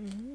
Mm-hmm.